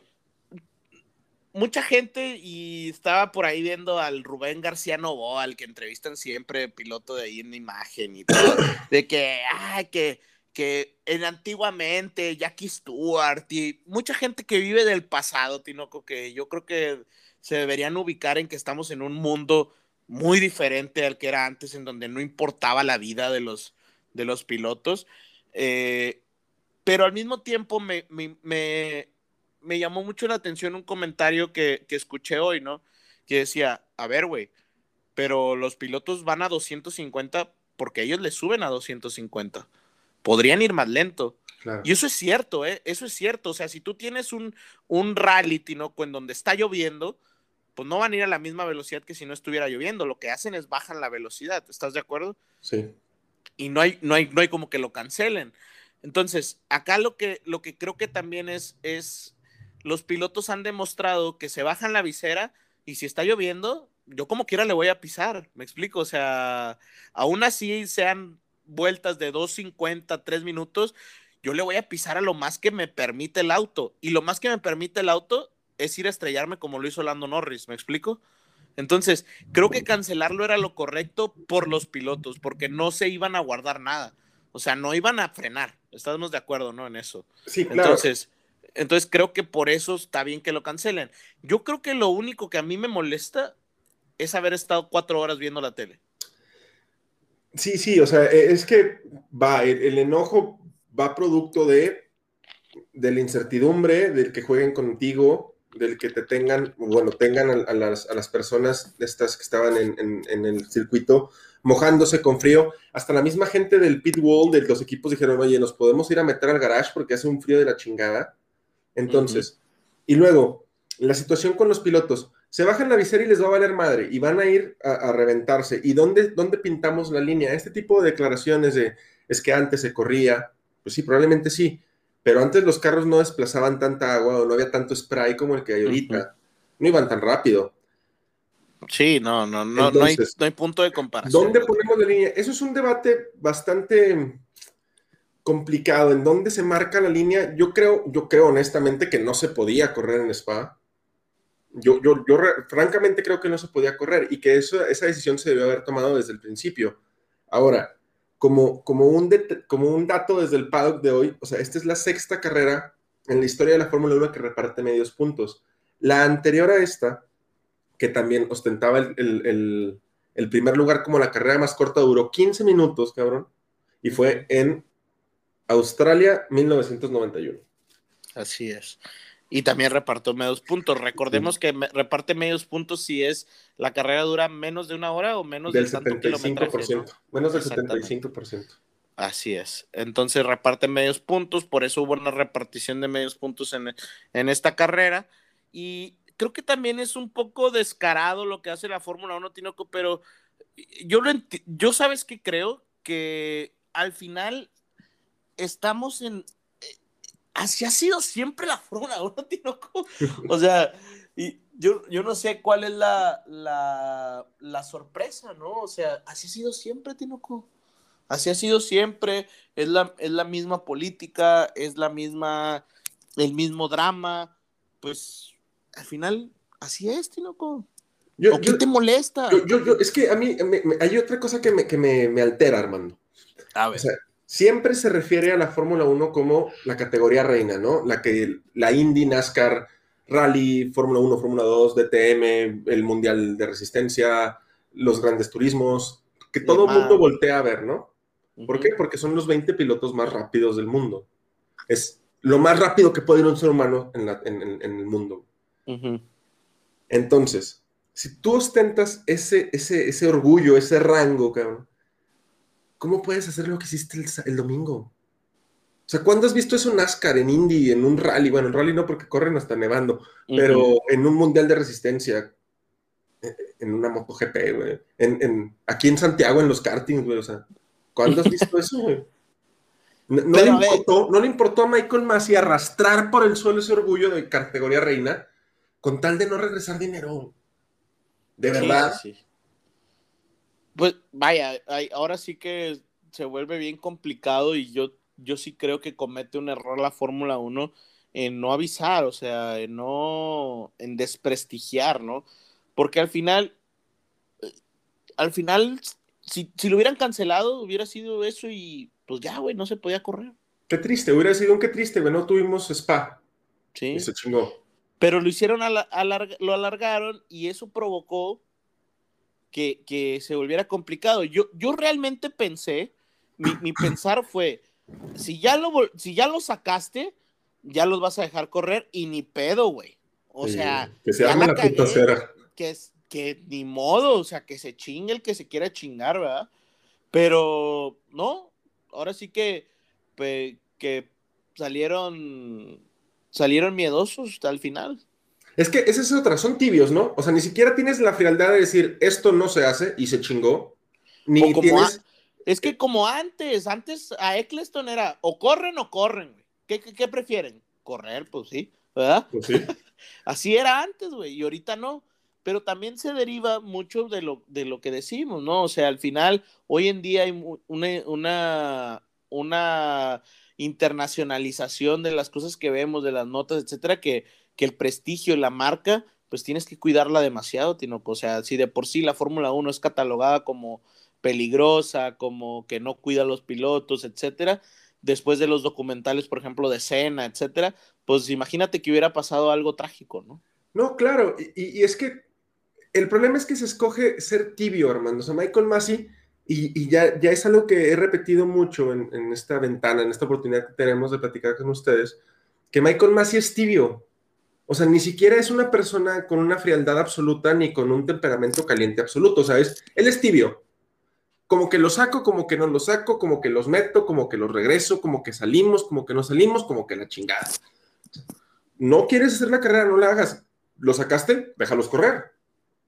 Mucha gente, y estaba por ahí viendo al Rubén García Novoa, al que entrevistan siempre, piloto de ahí en imagen y todo, de que, ay, que, que en antiguamente Jackie Stewart y mucha gente que vive del pasado, Tinoco, que yo creo que se deberían ubicar en que estamos en un mundo muy diferente al que era antes, en donde no importaba la vida de los, de los pilotos. Eh, pero al mismo tiempo me, me, me, me llamó mucho la atención un comentario que, que escuché hoy, ¿no? Que decía, a ver, güey, pero los pilotos van a 250 porque ellos le suben a 250. Podrían ir más lento. Y eso es cierto, ¿eh? Eso es cierto. O sea, si tú tienes un, un rally, Tinoco, en donde está lloviendo, pues no van a ir a la misma velocidad que si no estuviera lloviendo. Lo que hacen es bajan la velocidad. ¿Estás de acuerdo? Sí. Y no hay, no hay, no hay como que lo cancelen. Entonces, acá lo que, lo que creo que también es, es, los pilotos han demostrado que se bajan la visera y si está lloviendo, yo como quiera le voy a pisar, me explico, o sea, aún así sean vueltas de 2.50, 3 minutos, yo le voy a pisar a lo más que me permite el auto. Y lo más que me permite el auto es ir a estrellarme como lo hizo Lando Norris, ¿me explico? Entonces, creo que cancelarlo era lo correcto por los pilotos, porque no se iban a guardar nada. O sea, no iban a frenar. Estamos de acuerdo, ¿no? En eso. Sí, claro. Entonces, entonces creo que por eso está bien que lo cancelen. Yo creo que lo único que a mí me molesta es haber estado cuatro horas viendo la tele. Sí, sí, o sea, e, es que va, el, enojo va producto de, de la incertidumbre, del que jueguen contigo, del que te tengan, bueno, tengan a, las, a las, personas estas que estaban en, en, el circuito mojándose con frío. Hasta la misma gente del pit wall, de los equipos, dijeron, oye, nos podemos ir a meter al garage porque hace un frío de la chingada. Entonces, y luego, la situación con los pilotos se bajan la visera y les va a valer madre y van a ir a, reventarse. ¿Y dónde, dónde, pintamos la línea? Este tipo de declaraciones de es que antes se corría, pues sí, probablemente sí, pero antes los carros no desplazaban tanta agua o no había tanto spray como el que hay ahorita. No iban tan rápido. Sí, no, no, no, no, hay, no hay punto de comparación. ¿Dónde ponemos la línea? Eso es un debate bastante complicado. ¿En dónde se marca la línea? Yo creo, yo creo honestamente que no se podía correr en Spa yo, yo, yo francamente creo que no se podía correr y que eso, esa decisión se debió haber tomado desde el principio. Ahora, como, como, un como un dato desde el paddock de hoy, o sea, esta es la sexta carrera en la historia de la Fórmula 1 que reparte medios puntos. La anterior a esta, que también ostentaba el, el, el, primer lugar como la carrera más corta, duró 15 minutos, cabrón, y fue en Australia 1991. Así es. Y también repartió medios puntos. Recordemos que reparte medios puntos si es la carrera dura menos de una hora o menos del, 75%. Menos del 75%. Así es. Entonces reparte medios puntos, por eso hubo una repartición de medios puntos en, en esta carrera. Y creo que también es un poco descarado lo que hace la Fórmula 1, Tinoco, pero yo lo yo sabes que creo que al final estamos en, así ha sido siempre la Fórmula 1, Tinoco. O sea, y yo, yo no sé cuál es la, la, sorpresa, ¿no? O sea, así ha sido siempre, Tinoco. Así ha sido siempre, es la, es la misma política, es la misma, el mismo drama, pues al final así es, Tinoco. Yo, qué te molesta? es que a mí hay otra cosa que me, que me, altera, Armando. A ver siempre se refiere a la Fórmula 1 como la categoría reina, ¿no? La que la Indy, NASCAR, Rally, Fórmula 1, Fórmula 2, DTM, el Mundial de Resistencia, los grandes turismos, que todo el mundo voltea a ver, ¿no? ¿Por qué? Porque son los 20 pilotos más rápidos del mundo. Es lo más rápido que puede ir un ser humano en, el mundo. Entonces, si tú ostentas ese, ese, ese orgullo, ese rango, cabrón, ¿cómo puedes hacer lo que hiciste el, domingo? O sea, ¿cuándo has visto eso en NASCAR, en Indy, en un rally? Bueno, en rally no porque corren hasta nevando, pero en un mundial de resistencia, eh, en una MotoGP, güey. En, aquí en Santiago, en los kartings, güey. O sea, ¿cuándo has visto eso, güey? No, le importó, no, le importó, a Michael Massey arrastrar por el suelo ese orgullo de categoría reina con tal de no regresar dinero. De verdad. Sí. Pues vaya, ahora sí que se vuelve bien complicado y yo, yo sí creo que comete un error la Fórmula 1 en no avisar, o sea, en no, en desprestigiar, ¿no? Porque al final, eh, al final, si, lo hubieran cancelado, hubiera sido eso y pues ya, güey, no se podía correr. Qué triste, hubiera sido un qué triste, güey, no tuvimos spa. Sí. Y se chingó. Pero lo hicieron, lo alargaron y eso provocó que, se volviera complicado. Yo, yo realmente pensé, mi, pensar fue, si ya, lo, si ya lo sacaste, ya los vas a dejar correr y ni pedo, güey. O sea, que se arme la, puta cera. Que, es, que ni modo, o sea, que se chingue el que se quiera chingar, ¿verdad? Pero no, ahora sí que, que salieron, salieron miedosos al final. Es que esa es otra, son tibios, ¿no? O sea, ni siquiera tienes la frialdad de decir esto no se hace y se chingó. Ni como tienes. a- es que como antes, antes a Eccleston era o corren o corren, güey. ¿Qué, qué, qué prefieren? Correr, pues sí, ¿verdad? Pues sí. Así era antes, güey, y ahorita no. Pero también se deriva mucho de lo, de lo que decimos, ¿no? O sea, al final, hoy en día hay una, una, una internacionalización de las cosas que vemos, de las notas, etcétera, que, que el prestigio, la marca, pues tienes que cuidarla demasiado, Tinoco. O sea, si de por sí la Fórmula 1 es catalogada como peligrosa, como que no cuida a los pilotos, etcétera, después de los documentales, por ejemplo, de Cena, etcétera, pues imagínate que hubiera pasado algo trágico, ¿no? No, claro, y, y es que el problema es que se escoge ser tibio, Armando. O sea, Michael Massey, y, y ya, ya es algo que he repetido mucho en, en esta ventana, en esta oportunidad que tenemos de platicar con ustedes, que Michael Massey es tibio. O sea, ni siquiera es una persona con una frialdad absoluta ni con un temperamento caliente absoluto, ¿sabes? Él es tibio. Como que los saco, como que no los saco, como que los meto, como que los regreso, como que salimos, como que no salimos, como que la chingada. No quieres hacer la carrera, no la hagas. ¿Lo sacaste? Déjalos correr.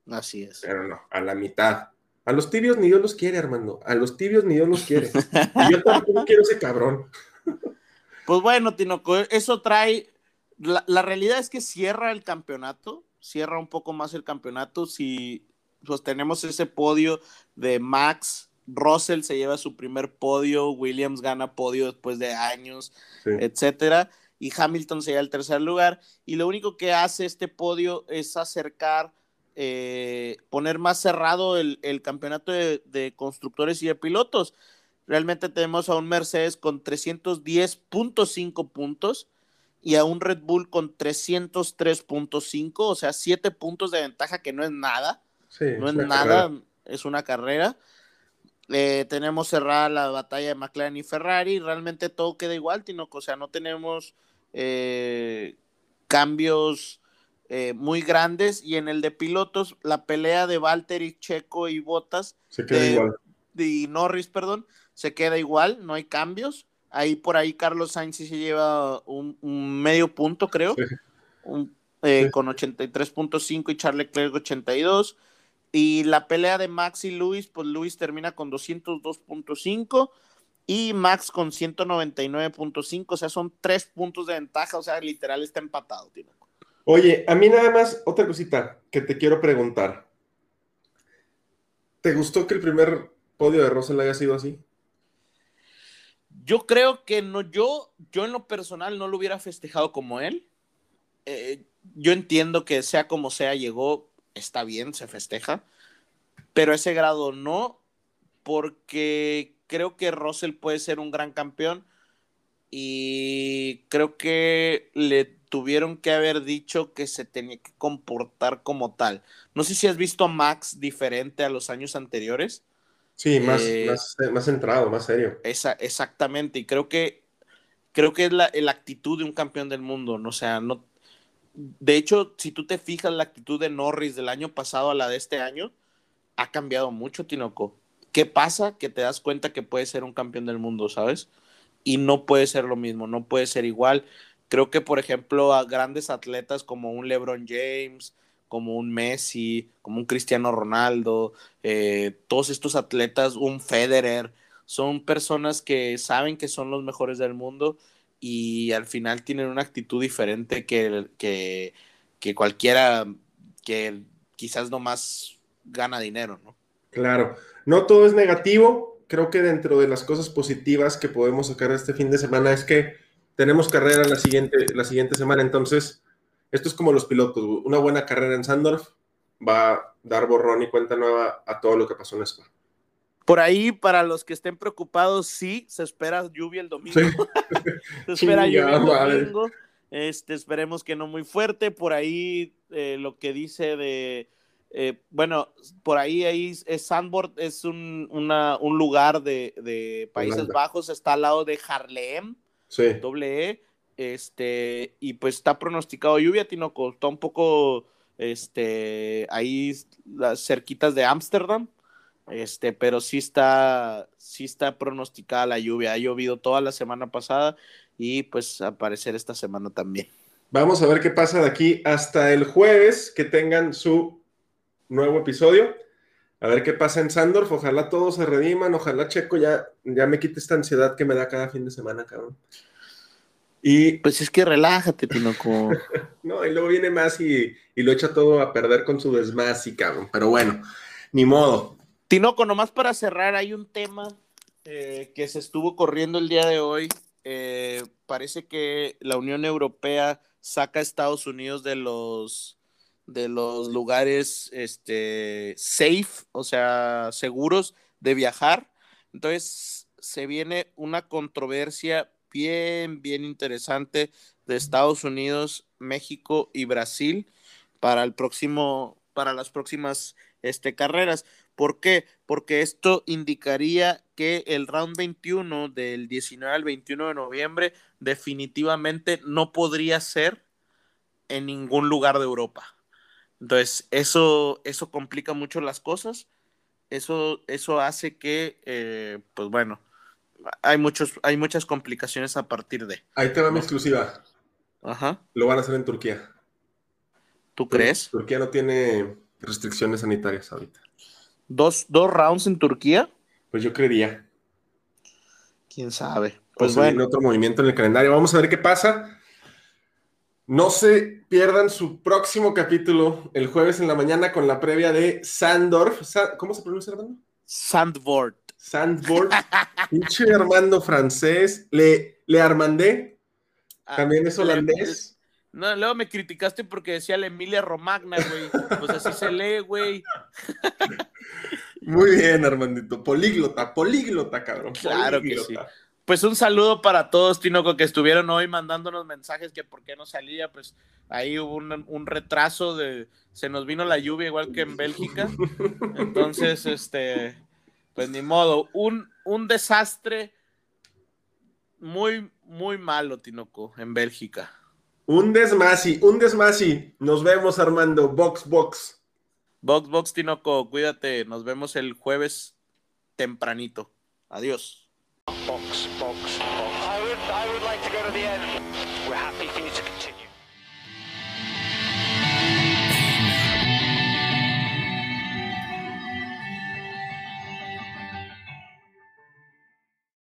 Así es. Pero no, a la mitad. A los tibios ni Dios los quiere, Armando. A los tibios ni Dios los quiere. Y yo tampoco quiero ese cabrón. Pues bueno, Tinoco, eso trae. La, la realidad es que cierra el campeonato, cierra un poco más el campeonato. Si pues tenemos ese podio de Max, Russell se lleva su primer podio, Williams gana podio después de años, Sí. etcétera, y Hamilton se lleva el tercer lugar. Y lo único que hace este podio es acercar, eh, poner más cerrado el, el campeonato de, de constructores y de pilotos. Realmente tenemos a un Mercedes con 310.5 puntos y a un Red Bull con 303.5, o sea, 7 puntos de ventaja que no es nada, Sí, no es nada, carrera. es una carrera. Eh, tenemos cerrada la batalla de McLaren y Ferrari, realmente todo queda igual, Tinoco, o sea, no tenemos eh, cambios eh, muy grandes y en el de pilotos, la pelea de Valtteri, Checo y Bottas Se queda igual. y Norris, perdón, se queda igual, no hay cambios. Ahí por ahí Carlos Sainz sí se lleva un, un medio punto, creo, Sí. un- eh, Sí. con 83.5 y Charles Leclerc 82. Y la pelea de Max y Luis, pues Luis termina con 202.5 y Max con 199.5, o sea, son tres puntos de ventaja, o sea, literal está empatado. Tino. Oye, a mí nada más otra cosita que te quiero preguntar. ¿Te gustó que el primer podio de Russell haya sido así? Yo creo que no, yo, yo en lo personal no lo hubiera festejado como él. Eh, yo entiendo que sea como sea, llegó, está bien, se festeja, pero ese grado no, porque creo que Russell puede ser un gran campeón y creo que le tuvieron que haber dicho que se tenía que comportar como tal. No sé si has visto a Max diferente a los años anteriores. Sí, más, Eh, más, más centrado, más serio. Esa, exactamente, y creo que creo que es la, la actitud de un campeón del mundo, ¿no? O sea, no. De hecho, si tú te fijas la actitud de Norris del año pasado a la de este año, ha cambiado mucho, Tinoco. ¿Qué pasa? Que te das cuenta que puede ser un campeón del mundo, ¿sabes? Y no puede ser lo mismo, no puede ser igual. Creo que, por ejemplo, a grandes atletas como un LeBron James, como un Messi, como un Cristiano Ronaldo, eh, todos estos atletas, un Federer, son personas que saben que son los mejores del mundo y al final tienen una actitud diferente que, que, que cualquiera que quizás nomás gana dinero, ¿no? Claro, no todo es negativo. Creo que dentro de las cosas positivas que podemos sacar este fin de semana es que tenemos carrera la siguiente, la siguiente semana. Entonces, esto es como los pilotos. Una buena carrera en Sandorf va a dar borrón y cuenta nueva a todo lo que pasó en Spa. Por ahí, para los que estén preocupados, sí, se espera lluvia el domingo. Sí. se espera lluvia el madre. domingo. Este, esperemos que no muy fuerte. Por ahí eh, lo que dice de, eh, bueno, por ahí, ahí es es un, una- un lugar de, de Países Holanda. Bajos, está al lado de Harlem, Sí, doble E, este, y pues está pronosticado lluvia, Tinoco, está un poco, este, ahí las cerquitas de Ámsterdam, este, pero sí está, sí está pronosticada la lluvia, ha llovido toda la semana pasada y pues aparecer esta semana también. Vamos a ver qué pasa de aquí hasta el jueves, que tengan su nuevo episodio. A ver qué pasa en Sandorf. Ojalá todos se rediman. Ojalá Checo ya, ya me quite esta ansiedad que me da cada fin de semana, cabrón. Y Pues es que relájate, Tinoco. no, y luego viene más y, y lo echa todo a perder con su desmás y cabrón. Pero bueno, ni modo. Tinoco, nomás para cerrar, hay un tema eh, que se estuvo corriendo el día de hoy. Eh, parece que la Unión Europea saca a Estados Unidos de los de los lugares este, safe, o sea, seguros de viajar. Entonces se viene una controversia bien, bien interesante de Estados Unidos, México y Brasil para el próximo, para las próximas este, carreras. ¿Por qué? Porque esto indicaría que el round 21 del 19 al 21 de noviembre definitivamente no podría ser en ningún lugar de Europa. Entonces, eso, eso complica mucho las cosas. Eso, eso hace que, eh, pues bueno, hay, muchos, hay muchas complicaciones a partir de. Ahí te va mi exclusiva. Ajá. Lo van a hacer en Turquía. ¿Tú crees? Turquía no tiene restricciones sanitarias ahorita. ¿Dos, dos rounds en Turquía? Pues yo creería. ¿Quién sabe? Pues bueno. otro movimiento en el calendario. Vamos a ver qué pasa. No se pierdan su próximo capítulo el jueves en la mañana con la previa de Sandorf. Sa- ¿Cómo se pronuncia, Armando? Sandboard. Sandborg. Pinche Armando francés. Le, le Armandé. Ah, También es holandés. No, luego me criticaste porque decía la Emilia Romagna, güey. Pues así se lee, güey. Muy bien, Armandito. Políglota, políglota, cabrón. Claro que políglota. Pues un saludo para todos, Tinoco, que estuvieron hoy mandándonos mensajes que por qué no salía. Pues ahí hubo un, un retraso de. Se nos vino la lluvia igual que en Bélgica. Entonces, este. Pues ni modo. Un, un desastre muy, muy malo, Tinoco, en Bélgica. Un desmasi, un desmasi. Nos vemos, Armando. Box, box. Box, box, Tinoco, cuídate. Nos vemos el jueves tempranito. Adiós. Box, box, box. I would, I would like to go to the end.